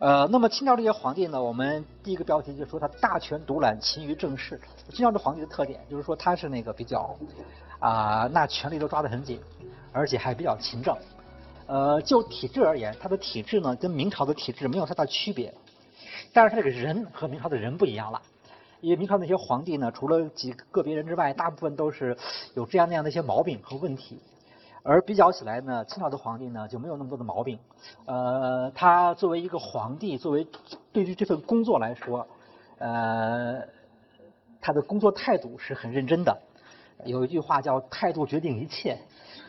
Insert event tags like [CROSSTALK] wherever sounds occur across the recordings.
呃，那么清朝这些皇帝呢，我们第一个标题就说他大权独揽，勤于政事。清朝这皇帝的特点就是说他是那个比较啊，那权力都抓得很紧，而且还比较勤政。呃，就体制而言，他的体制呢跟明朝的体制没有太大区别，但是他这个人和明朝的人不一样了。因为明朝那些皇帝呢，除了几个别人之外，大部分都是有这样那样的一些毛病和问题。而比较起来呢，清朝的皇帝呢就没有那么多的毛病。呃，他作为一个皇帝，作为对于这份工作来说，呃，他的工作态度是很认真的。有一句话叫“态度决定一切”，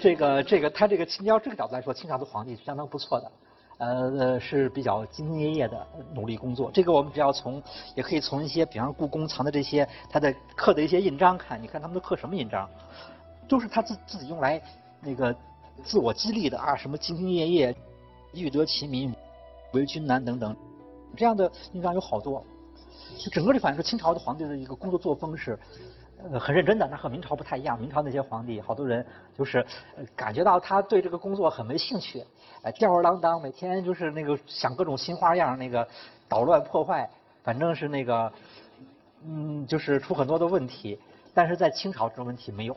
这个这个他这个清朝这个角度来说，清朝的皇帝是相当不错的。呃，是比较兢兢业业的努力工作。这个我们只要从，也可以从一些，比方故宫藏的这些他的刻的一些印章看，你看他们都刻什么印章？都是他自自己用来。那个自我激励的啊，什么兢兢业业、欲得其民、为君难等等，这样的印章有好多。就整个这反映出清朝的皇帝的一个工作作风是呃很认真的，那和明朝不太一样。明朝那些皇帝，好多人就是感觉到他对这个工作很没兴趣，呃吊儿郎当，每天就是那个想各种新花样，那个捣乱破坏，反正是那个嗯，就是出很多的问题。但是在清朝这种问题没有。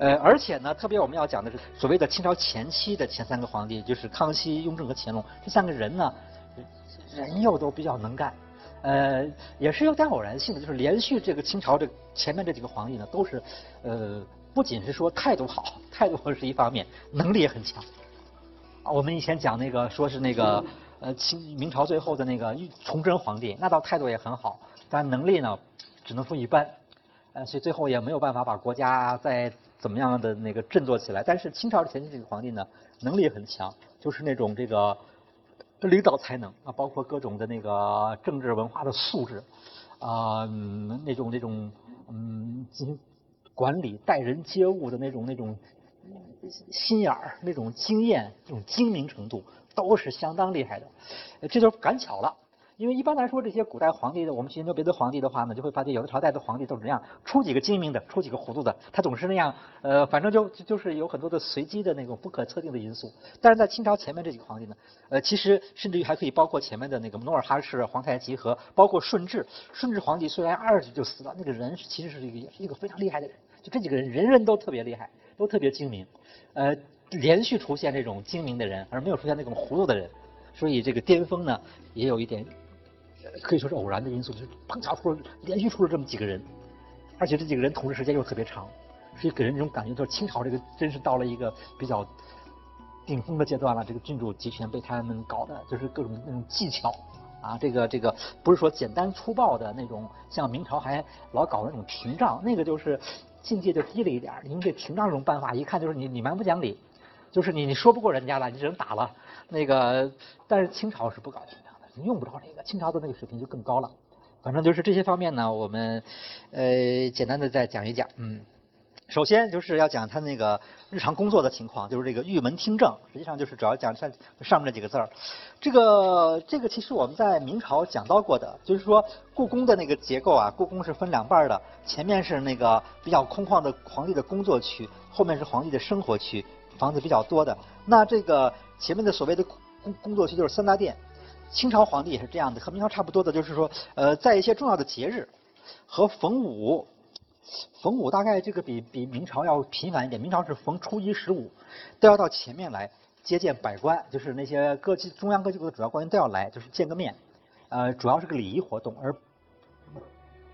呃，而且呢，特别我们要讲的是所谓的清朝前期的前三个皇帝，就是康熙、雍正和乾隆这三个人呢，人又都比较能干，呃，也是有点偶然性的，就是连续这个清朝这前面这几个皇帝呢，都是呃，不仅是说态度好，态度是一方面，能力也很强。我们以前讲那个说是那个呃清明朝最后的那个崇祯皇帝，那倒态度也很好，但能力呢只能说一般，呃，所以最后也没有办法把国家在。怎么样的那个振作起来？但是清朝的前期这个皇帝呢，能力很强，就是那种这个领导才能啊，包括各种的那个政治文化的素质啊，那种那种嗯，进行管理待人接物的那种那种心眼儿、那种经验、那种精明程度，都是相当厉害的。这就赶巧了。因为一般来说，这些古代皇帝的，我们去研究别的皇帝的话呢，就会发现有的朝代的皇帝都是这样，出几个精明的，出几个糊涂的，他总是那样，呃，反正就就是有很多的随机的那种不可测定的因素。但是在清朝前面这几个皇帝呢，呃，其实甚至于还可以包括前面的那个努尔哈赤、皇太极和包括顺治。顺治皇帝虽然二十岁就死了，那个人其实是一个也是一个非常厉害的人。就这几个人，人人都特别厉害，都特别精明，呃，连续出现这种精明的人，而没有出现那种糊涂的人，所以这个巅峰呢，也有一点。可以说是偶然的因素，就是碰巧出了连续出了这么几个人，而且这几个人统治时间又特别长，所以给人一种感觉，就是清朝这个真是到了一个比较顶峰的阶段了。这个君主集权被他们搞的，就是各种那种技巧啊，这个这个不是说简单粗暴的那种，像明朝还老搞那种屏障，那个就是境界就低了一点。因为这屏障这种办法，一看就是你你蛮不讲理，就是你你说不过人家了，你只能打了。那个但是清朝是不搞屏用不着这个，清朝的那个水平就更高了。反正就是这些方面呢，我们呃简单的再讲一讲。嗯，首先就是要讲他那个日常工作的情况，就是这个御门听政，实际上就是主要讲上上面这几个字儿。这个这个其实我们在明朝讲到过的，就是说故宫的那个结构啊，故宫是分两半的，前面是那个比较空旷的皇帝的工作区，后面是皇帝的生活区，房子比较多的。那这个前面的所谓的工工作区就是三大殿。清朝皇帝也是这样的，和明朝差不多的，就是说，呃，在一些重要的节日和逢五，逢五大概这个比比明朝要频繁一点。明朝是逢初一十五，都要到前面来接见百官，就是那些各级中央各级的主要官员都要来，就是见个面，呃，主要是个礼仪活动，而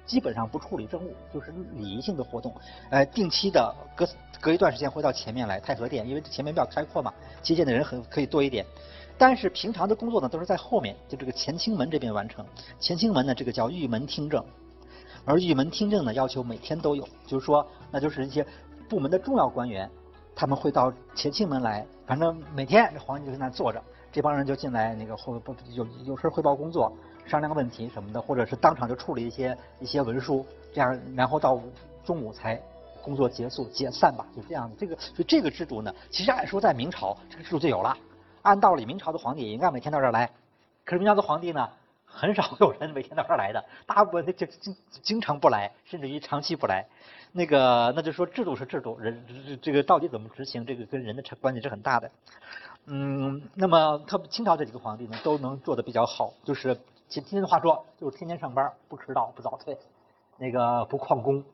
基本上不处理政务，就是礼仪性的活动。呃，定期的隔隔一段时间会到前面来太和殿，因为前面比较开阔嘛，接见的人很可以多一点。但是平常的工作呢，都是在后面，就这个乾清门这边完成。乾清门呢，这个叫御门听政，而御门听政呢，要求每天都有，就是说，那就是一些部门的重要官员，他们会到乾清门来，反正每天这皇帝就在那坐着，这帮人就进来那个后不有有事汇报工作，商量问题什么的，或者是当场就处理一些一些文书，这样然后到中午才工作结束解散吧，就这样的。这个所以这个制度呢，其实按说在明朝这个制度就有了。按道理，明朝的皇帝也应该每天到这儿来，可是明朝的皇帝呢，很少有人每天到这儿来的，大部分就经经常不来，甚至于长期不来。那个，那就说制度是制度，人这个到底怎么执行，这个跟人的关系是很大的。嗯，那么他清朝这几个皇帝呢，都能做的比较好，就是今天的话说，就是天天上班，不迟到，不早退，那个不旷工。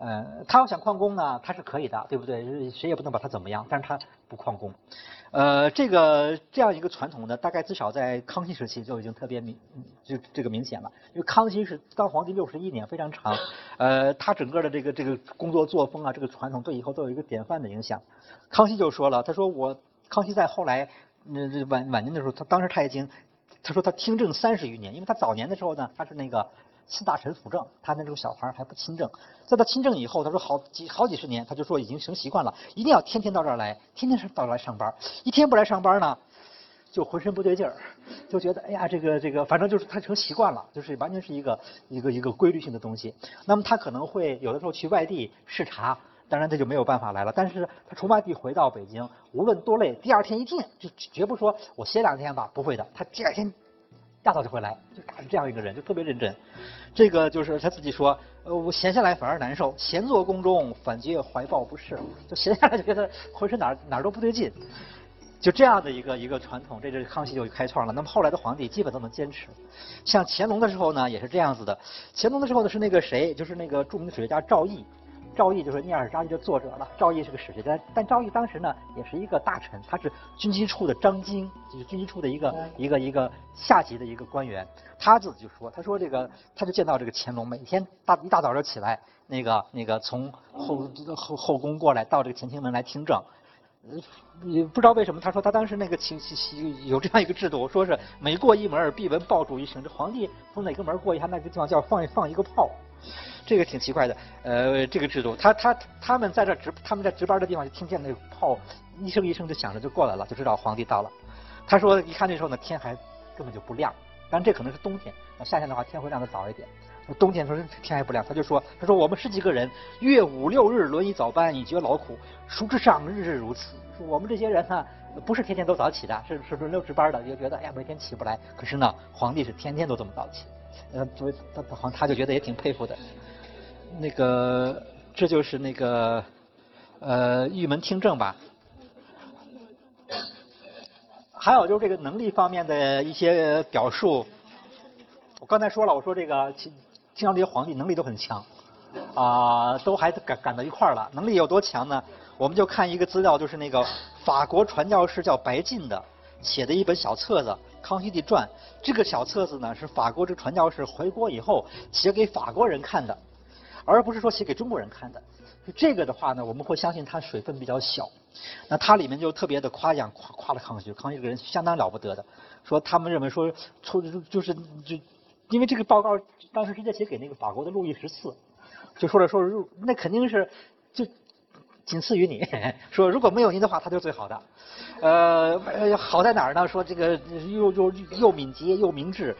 呃，他要想旷工呢，他是可以的，对不对？谁也不能把他怎么样，但是他不旷工。呃，这个这样一个传统呢，大概至少在康熙时期就已经特别明，就这个明显了。因为康熙是当皇帝六十一年，非常长。呃，他整个的这个这个工作作风啊，这个传统对以后都有一个典范的影响。康熙就说了，他说我康熙在后来那晚晚年的时候，他当时他已经，他说他听政三十余年，因为他早年的时候呢，他是那个。四大臣辅政，他那时候小孩还不亲政，在他亲政以后，他说好几好几十年，他就说已经成习惯了，一定要天天到这儿来，天天是到这来上班，一天不来上班呢，就浑身不对劲儿，就觉得哎呀这个这个，反正就是他成习惯了，就是完全是一个一个一个规律性的东西。那么他可能会有的时候去外地视察，当然他就没有办法来了。但是他从外地回到北京，无论多累，第二天一定就绝不说我歇两天吧，不会的，他第二天。大早就会来，就他是这样一个人，就特别认真。这个就是他自己说，呃，我闲下来反而难受，闲坐宫中反觉怀抱不适，就闲下来就觉得浑身哪哪都不对劲。就这样的一个一个传统，这是康熙就开创了。那么后来的皇帝基本都能坚持。像乾隆的时候呢，也是这样子的。乾隆的时候呢是那个谁，就是那个著名的史学家赵翼。赵毅就是《聂耳札记》的作者了。赵毅是个史学家，但赵毅当时呢也是一个大臣，他是军机处的张京，就是军机处的一个一个一个下级的一个官员。他自己就说，他说这个他就见到这个乾隆，每天大一大早就起来，那个那个从后后后宫过来到这个乾清门来听政。也不知道为什么，他说他当时那个清有这样一个制度，说是每过一门必闻爆竹一声，这皇帝从哪个门过一下，那个地方就要放放一个炮。这个挺奇怪的，呃，这个制度，他他他们在这值，他们在值班的地方就听见那个炮一声一声就响着就过来了，就知道皇帝到了。他说一看那时候呢天还根本就不亮，但这可能是冬天，夏天的话天会亮的早一点。冬天的时候天还不亮，他就说他说我们十几个人月五六日轮一早班以绝劳苦，孰知上日日如此？我们这些人呢不是天天都早起的，是是轮流值班的，就觉得哎呀每天起不来。可是呢皇帝是天天都这么早起。呃，不他好像他就觉得也挺佩服的。那个，这就是那个，呃，玉门听政吧。还有就是这个能力方面的一些表述。我刚才说了，我说这个清清朝这些皇帝能力都很强，啊，都还赶赶到一块儿了。能力有多强呢？我们就看一个资料，就是那个法国传教士叫白晋的写的一本小册子。康熙帝传这个小册子呢，是法国这传教士回国以后写给法国人看的，而不是说写给中国人看的。这个的话呢，我们会相信它水分比较小。那它里面就特别的夸奖夸夸了康熙，康熙这个人相当了不得的。说他们认为说出就是就因为这个报告当时直接写给那个法国的路易十四，就说了说那肯定是就。仅次于你 [LAUGHS] 说，如果没有您的话，他就是最好的。呃，好在哪儿呢？说这个又又又敏捷又明智，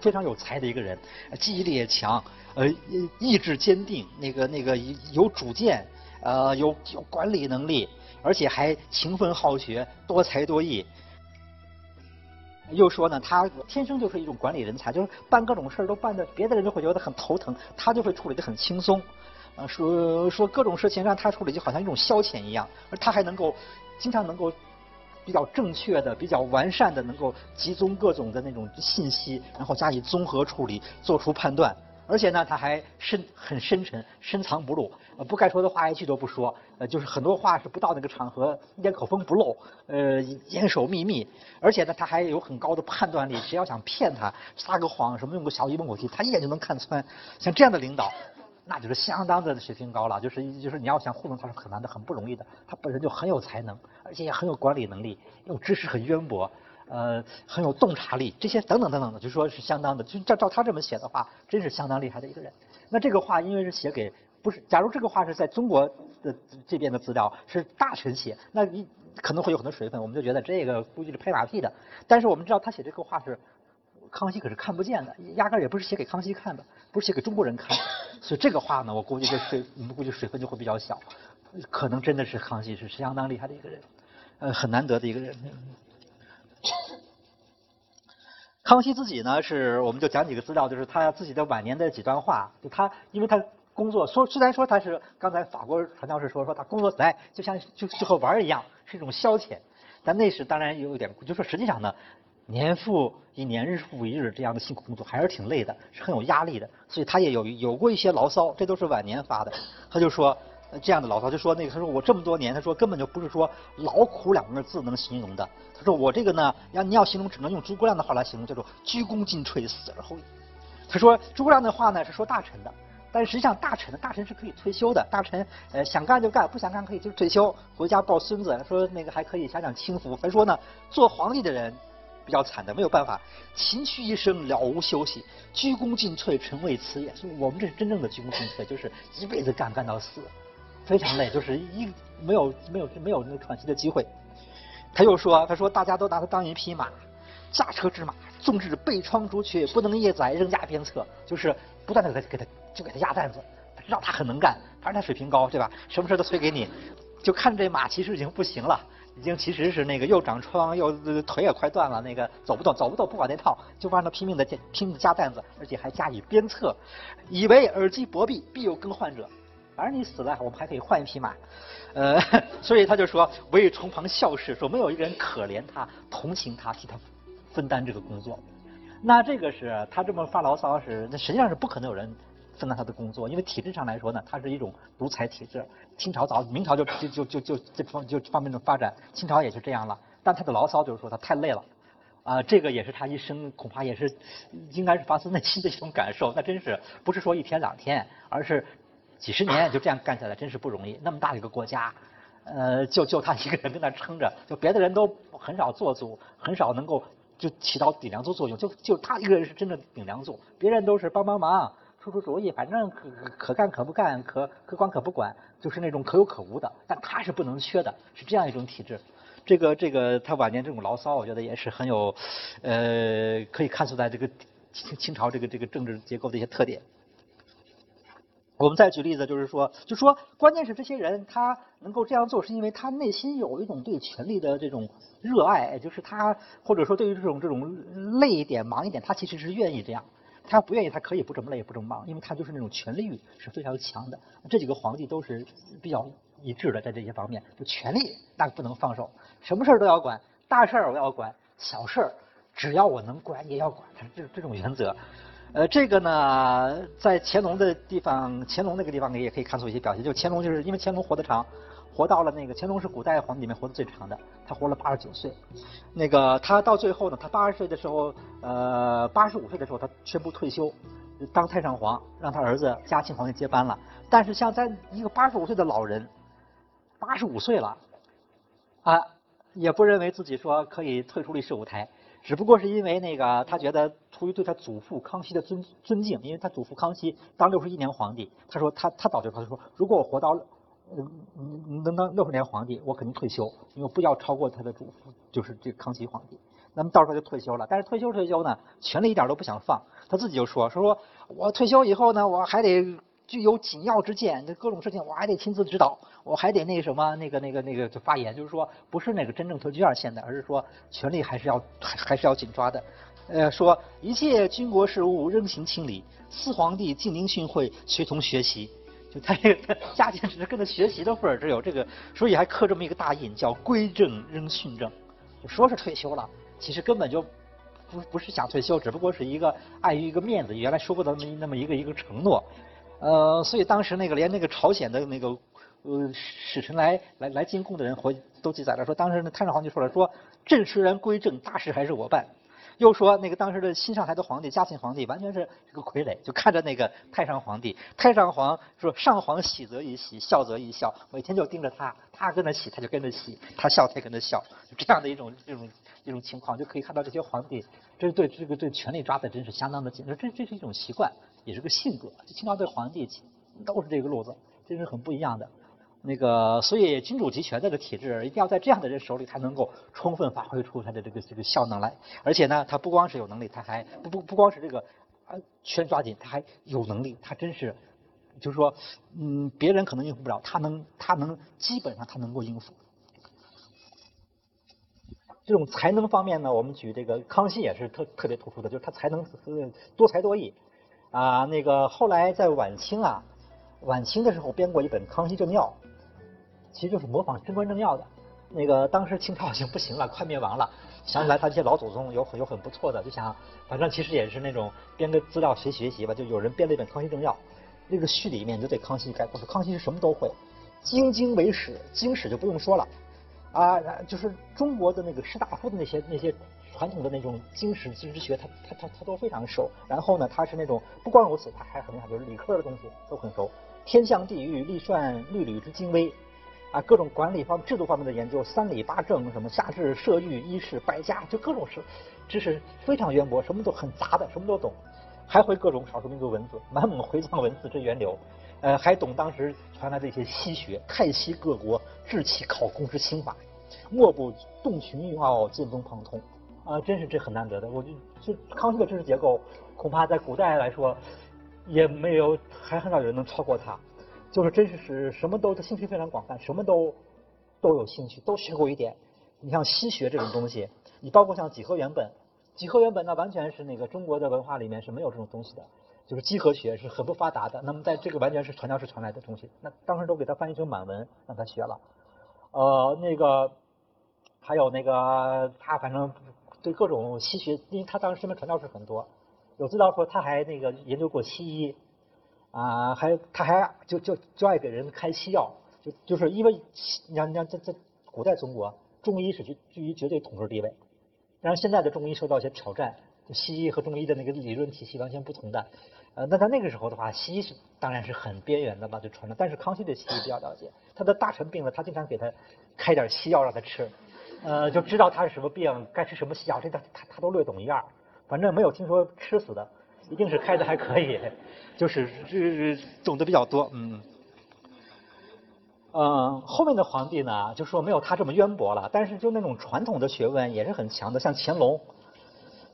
非常有才的一个人，记忆力也强，呃，意志坚定，那个那个有主见，呃，有有管理能力，而且还勤奋好学，多才多艺。又说呢，他天生就是一种管理人才，就是办各种事儿都办的，别的人就会觉得很头疼，他就会处理的很轻松。啊，说说各种事情让他处理就好像一种消遣一样，而他还能够经常能够比较正确的、比较完善的能够集中各种的那种信息，然后加以综合处理，做出判断。而且呢，他还深很深沉，深藏不露，不该说的话一句都不说，呃，就是很多话是不到那个场合一点口风不漏，呃，严守秘密。而且呢，他还有很高的判断力，谁要想骗他，撒个谎什么，用个小鸡蒙口气，他一眼就能看穿。像这样的领导。那就是相当的水平高了，就是就是你要想糊弄他是很难的，很不容易的。他本身就很有才能，而且也很有管理能力，又知识很渊博，呃，很有洞察力，这些等等等等的，就说是相当的。就照照他这么写的话，真是相当厉害的一个人。那这个话因为是写给不是，假如这个话是在中国的这边的资料是大臣写，那你可能会有很多水分，我们就觉得这个估计是拍马屁的。但是我们知道他写这个话是。康熙可是看不见的，压根儿也不是写给康熙看的，不是写给中国人看的，[LAUGHS] 所以这个话呢，我估计这水，我们估计水分就会比较小，可能真的是康熙是相当厉害的一个人，呃，很难得的一个人。康熙自己呢，是我们就讲几个资料，就是他自己的晚年的几段话。就他，因为他工作说，虽然说他是刚才法国传教士说说他工作起来就像就就和玩儿一样，是一种消遣。但那是当然有一点，就说实际上呢，年复一年，日复一日这样的辛苦工作还是挺累的，是很有压力的。所以他也有有过一些牢骚，这都是晚年发的。他就说。这样的牢骚就说那个，他说我这么多年，他说根本就不是说劳苦两个字能形容的。他说我这个呢，要你要形容，只能用诸葛亮的话来形容，叫做鞠躬尽瘁，死而后已。他说诸葛亮的话呢是说大臣的，但实际上大臣的大臣是可以退休的，大臣呃想干就干，不想干可以就退休回家抱孙子。说那个还可以享享清福。还说呢，做皇帝的人比较惨的，没有办法，勤屈一生了无休息，鞠躬尽瘁，臣为此也。所以我们这是真正的鞠躬尽瘁，就是一辈子干干到死。非常累，就是一没有没有没有那个喘息的机会。他又说：“他说大家都拿他当一匹马，驾车之马，纵使背窗逐雀，不能夜载，仍压鞭策，就是不断的给他给他就给他压担子。他知道他很能干，反正他水平高，对吧？什么事都推给你。就看这马其实已经不行了，已经其实是那个又长疮，又腿也快断了，那个走不动，走不动，不管那套，就让他拼命的拼命加担子，而且还加以鞭策，以为耳机薄臂，必有更换者。”反正你死了，我们还可以换一匹马，呃，[LAUGHS] 所以他就说，唯从旁笑视，说没有一个人可怜他、同情他、替他分担这个工作。那这个是他这么发牢骚是，那实际上是不可能有人分担他的工作，因为体制上来说呢，它是一种独裁体制。清朝早，明朝就就就就这方就方面的发展，清朝也是这样了。但他的牢骚就是说他太累了，啊，这个也是他一生恐怕也是应该是发自内心的一种感受。那真是不是说一天两天，而是。几十年就这样干下来，真是不容易。那么大一个国家，呃，就就他一个人跟那撑着，就别的人都很少做主，很少能够就起到顶梁柱作用。就就他一个人是真的顶梁柱，别人都是帮帮忙、出出主意，反正可可干可不干，可可管可不管，就是那种可有可无的。但他是不能缺的，是这样一种体制。这个这个他晚年这种牢骚，我觉得也是很有，呃，可以看出来这个清清朝这个这个政治结构的一些特点。我们再举例子，就是说，就说关键是这些人他能够这样做，是因为他内心有一种对权力的这种热爱，就是他或者说对于这种这种累一点、忙一点，他其实是愿意这样。他不愿意，他可以不这么累、不这么忙，因为他就是那种权力欲是非常强的。这几个皇帝都是比较一致的，在这些方面，就权力那不能放手，什么事儿都要管，大事儿我要管，小事儿只要我能管也要管，他这这种原则。呃，这个呢，在乾隆的地方，乾隆那个地方也可以看出一些表现。就乾隆就是因为乾隆活得长，活到了那个乾隆是古代皇帝里面活得最长的，他活了八十九岁。那个他到最后呢，他八十岁的时候，呃，八十五岁的时候他宣布退休，当太上皇，让他儿子嘉庆皇帝接班了。但是像在一个八十五岁的老人，八十五岁了，啊，也不认为自己说可以退出历史舞台。只不过是因为那个，他觉得出于对他祖父康熙的尊尊敬，因为他祖父康熙当六十一年皇帝，他说他他早就他说，如果我活到能当六十年皇帝，我肯定退休，因为不要超过他的祖父，就是这康熙皇帝。那么到时候就退休了，但是退休退休呢，权力一点都不想放，他自己就说说说我退休以后呢，我还得。具有紧要之见，这各种事情我还得亲自指导，我还得那什么那个那个那个就发言，就是说不是那个真正退居二线的，而是说权力还是要还是要紧抓的。呃，说一切军国事务仍行清理，四皇帝静宁训诲，随同学习。就他这个嘉靖只是跟着学习的份儿，只有这个，所以还刻这么一个大印，叫归正仍训政。就说是退休了，其实根本就不不是想退休，只不过是一个碍于一个面子，原来说过的那么那么一个一个承诺。呃，所以当时那个连那个朝鲜的那个呃使臣来来来进贡的人回都记载了，说当时那太上皇就说了，说朕虽然归正，大事还是我办。又说那个当时的新上台的皇帝嘉庆皇帝完全是一个傀儡，就看着那个太上皇帝，太上皇说上皇喜则一喜，笑则一笑，每天就盯着他，他跟着喜他就跟着喜，他笑他也跟着笑，就这样的一种这种一种情况，就可以看到这些皇帝，这对这个对权力抓的真是相当的紧，这这是一种习惯。也是个性格，清朝对皇帝都是这个路子，这是很不一样的。那个，所以君主集权这个体制，一定要在这样的人手里才能够充分发挥出他的这个这个效能来。而且呢，他不光是有能力，他还不不不光是这个啊全抓紧，他还有能力，他真是就是说，嗯，别人可能应付不了，他能他能基本上他能够应付。这种才能方面呢，我们举这个康熙也是特特别突出的，就是他才能多才多艺。啊，那个后来在晚清啊，晚清的时候编过一本《康熙正要》，其实就是模仿《贞观政要》的。那个当时清朝已经不行了，快灭亡了，想起来他这些老祖宗有很有很不错的，就想反正其实也是那种编个资料学学习吧，就有人编了一本《康熙政要》，那个序里面就对康熙概括说，康熙是什么都会，经经为史，经史就不用说了，啊，就是中国的那个士大夫的那些那些传统的那种经史经之学，他他他他都非常熟。然后呢，他是那种不光如此，他还很厉害，就是理科的东西都很熟，天象地域、历算律吕之精微。啊，各种管理方制度方面的研究，三礼八政，什么夏至射御衣饰百家，就各种是知识非常渊博，什么都很杂的，什么都懂，还会各种少数民族文字，满蒙回藏文字之源流，呃，还懂当时传来的一些西学，泰西各国制器考工之清法，莫不洞群用奥，见宗旁通，啊，真是这很难得的。我就就康熙的知识结构，恐怕在古代来说，也没有，还很少有人能超过他。就是真是是什么都他兴趣非常广泛，什么都都有兴趣，都学过一点。你像西学这种东西，你包括像几何原本，几何原本那完全是那个中国的文化里面是没有这种东西的，就是几何学是很不发达的。那么在这个完全是传教士传来的东西，那当时都给他翻译成满文让他学了。呃，那个还有那个他反正对各种西学，因为他当时身边传教士很多，有资料说他还那个研究过西医。啊，还他还就就就爱给人开西药，就就是因为你看你看在在古代中国，中医是居居于绝对统治地位，但是现在的中医受到一些挑战，西医和中医的那个理论体系完全不同的，呃，那在那个时候的话，西医是当然是很边缘的嘛，就传承。但是康熙对西医比较了解，他的大臣病了，他经常给他开点西药让他吃，呃，就知道他是什么病，该吃什么西药，这他他他都略懂一二，反正没有听说吃死的。一定是开的还可以，就是这懂得比较多，嗯，嗯，后面的皇帝呢，就说没有他这么渊博了，但是就那种传统的学问也是很强的，像乾隆，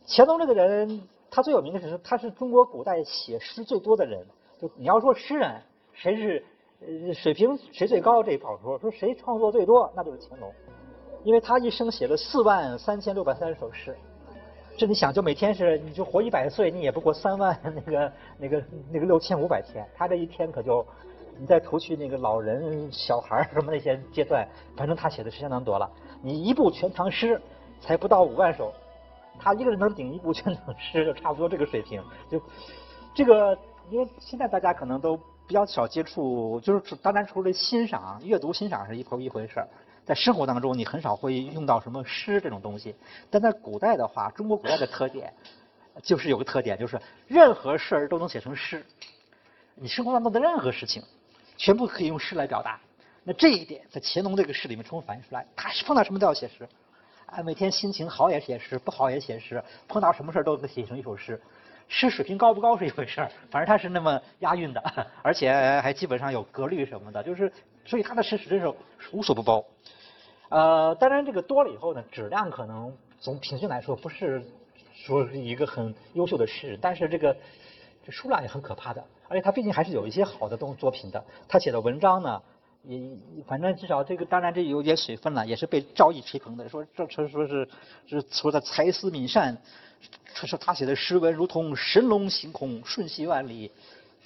乾隆这个人，他最有名的是他是中国古代写诗最多的人，就你要说诗人谁是呃水平谁最高这一跑说，说谁创作最多那就是乾隆，因为他一生写了四万三千六百三十首诗。这你想，就每天是你就活一百岁，你也不过三万 [LAUGHS] 那个那个那个六千五百天。他这一天可就，你再除去那个老人、小孩什么那些阶段，反正他写的是相当多了。你一部全唐诗才不到五万首，他一个人能顶一部全唐诗，就差不多这个水平。就这个，因为现在大家可能都比较少接触，就是当然除了欣赏、阅读、欣赏是一头一回事儿。在生活当中，你很少会用到什么诗这种东西，但在古代的话，中国古代的特点就是有个特点，就是任何事儿都能写成诗。你生活当中的任何事情，全部可以用诗来表达。那这一点在乾隆这个诗里面充分反映出来，他是碰到什么都要写诗，啊，每天心情好也写诗，不好也写诗，碰到什么事儿都能写成一首诗。诗水平高不高是一回事儿，反正他是那么押韵的，[LAUGHS] 而且还基本上有格律什么的，就是所以他的诗是真是无所不包。呃，当然这个多了以后呢，质量可能从平均来说不是说是一个很优秀的诗人，但是这个这数量也很可怕的，而且他毕竟还是有一些好的东作品的。他写的文章呢，也反正至少这个当然这有点水分了，也是被赵翼吹捧的，说这说说是是说他才思敏善，说说他写的诗文如同神龙行空，瞬息万里。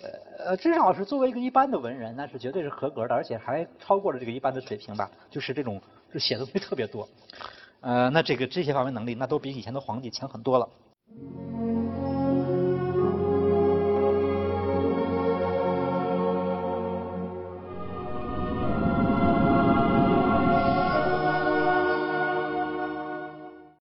呃呃，至少是作为一个一般的文人，那是绝对是合格的，而且还超过了这个一般的水平吧。就是这种，就写的东西特别多。呃，那这个这些方面能力，那都比以前的皇帝强很多了。